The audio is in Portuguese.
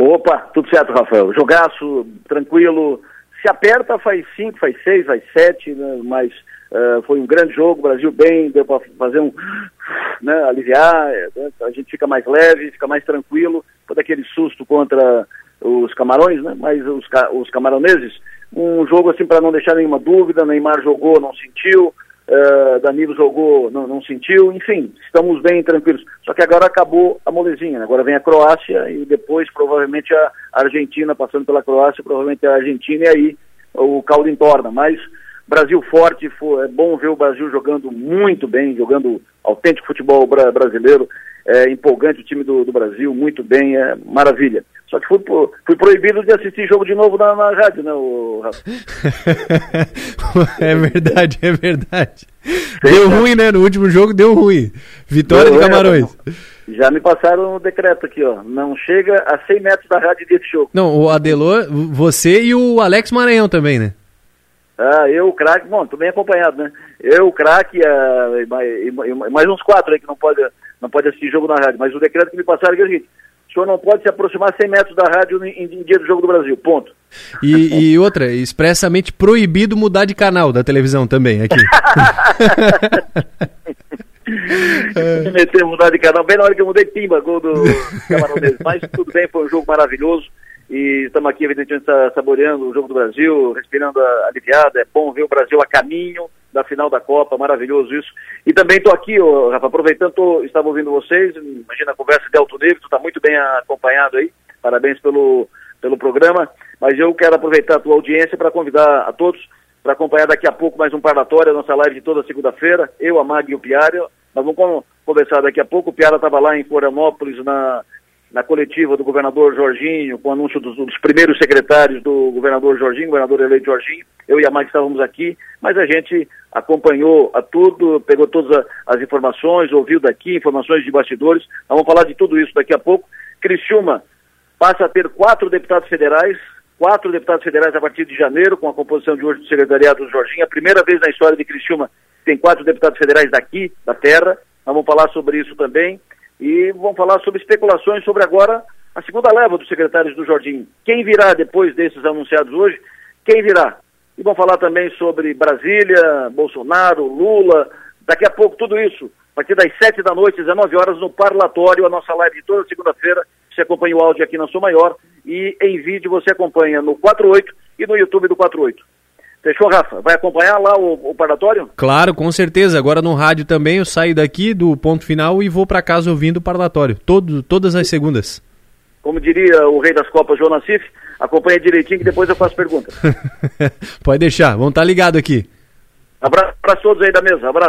Opa, tudo certo, Rafael. Jogaço, tranquilo. Se aperta, faz cinco, faz seis, faz sete, né? mas uh, foi um grande jogo, Brasil bem, deu para fazer um, né, aliviar, né? a gente fica mais leve, fica mais tranquilo, todo aquele susto contra os camarões, né? Mas os, os camaroneses, um jogo assim para não deixar nenhuma dúvida, Neymar jogou, não sentiu, Uh, Danilo jogou, não, não, sentiu, enfim, estamos bem tranquilos. Só que agora acabou a molezinha, né? agora vem a Croácia e depois provavelmente a Argentina, passando pela Croácia, provavelmente a Argentina e aí o caldo entorna. Mas Brasil forte, é bom ver o Brasil jogando muito bem, jogando autêntico futebol bra brasileiro, é empolgante o time do, do Brasil, muito bem, é maravilha. Só que fui, fui proibido de assistir jogo de novo na, na rádio, né, o É verdade, é verdade. Deu ruim, né? No último jogo deu ruim. Vitória deu, de Camarões. É, já me passaram o decreto aqui, ó. Não chega a 100 metros da rádio desse jogo. Não, o Adelor, você e o Alex Maranhão também, né? Ah, eu, o craque, bom, tô bem acompanhado, né? Eu, o craque, e, e, mais uns quatro aí que não pode, não pode assistir jogo na rádio. Mas o decreto que me passaram é que é o seguinte, o senhor não pode se aproximar 100 metros da rádio em, em dia do Jogo do Brasil, ponto. E, e, outra, expressamente proibido mudar de canal da televisão também, aqui. Me meter mudar de canal, bem na hora que eu mudei, pimba, gol do Camarão Mas tudo bem, foi um jogo maravilhoso. E estamos aqui, evidentemente, saboreando o jogo do Brasil, respirando aliviada. É bom ver o Brasil a caminho da final da Copa, maravilhoso isso. E também estou aqui, Rafa, aproveitando, tô, estava ouvindo vocês, imagina a conversa de alto nível, tu está muito bem acompanhado aí, parabéns pelo, pelo programa, mas eu quero aproveitar a tua audiência para convidar a todos para acompanhar daqui a pouco mais um parlatório, a nossa live de toda segunda-feira, eu, a Mag e o Piara, nós vamos conversar daqui a pouco, o Piara estava lá em Florianópolis, na na coletiva do governador Jorginho, com o anúncio dos, dos, primeiros secretários do governador Jorginho, governador eleito Jorginho, eu e a Mike estávamos aqui, mas a gente acompanhou a tudo, pegou todas as informações, ouviu daqui, informações de bastidores, vamos falar de tudo isso daqui a pouco. Criciúma passa a ter quatro deputados federais, quatro deputados federais a partir de janeiro, com a composição de hoje do secretariado do Jorginho, a primeira vez na história de Criciúma tem quatro deputados federais daqui, da terra, vamos falar sobre isso também. E vamos falar sobre especulações sobre agora a segunda leva dos secretários do Jardim. Quem virá depois desses anunciados hoje? Quem virá? E vamos falar também sobre Brasília, Bolsonaro, Lula, daqui a pouco tudo isso. A partir das 7 da noite, 19 horas, no Parlatório, a nossa live de toda segunda-feira. Você acompanha o áudio aqui na Sua Maior e em vídeo você acompanha no 48 e no YouTube do 48. Fechou, Rafa? Vai acompanhar lá o, o parlatório? Claro, com certeza. Agora no rádio também eu saio daqui do ponto final e vou para casa ouvindo o parlatório. Todo, todas as segundas. Como diria o rei das Copas, João Nassif, acompanha direitinho que depois eu faço pergunta. Pode deixar, vamos estar tá ligado aqui. Abraço para todos aí da mesa, abraço.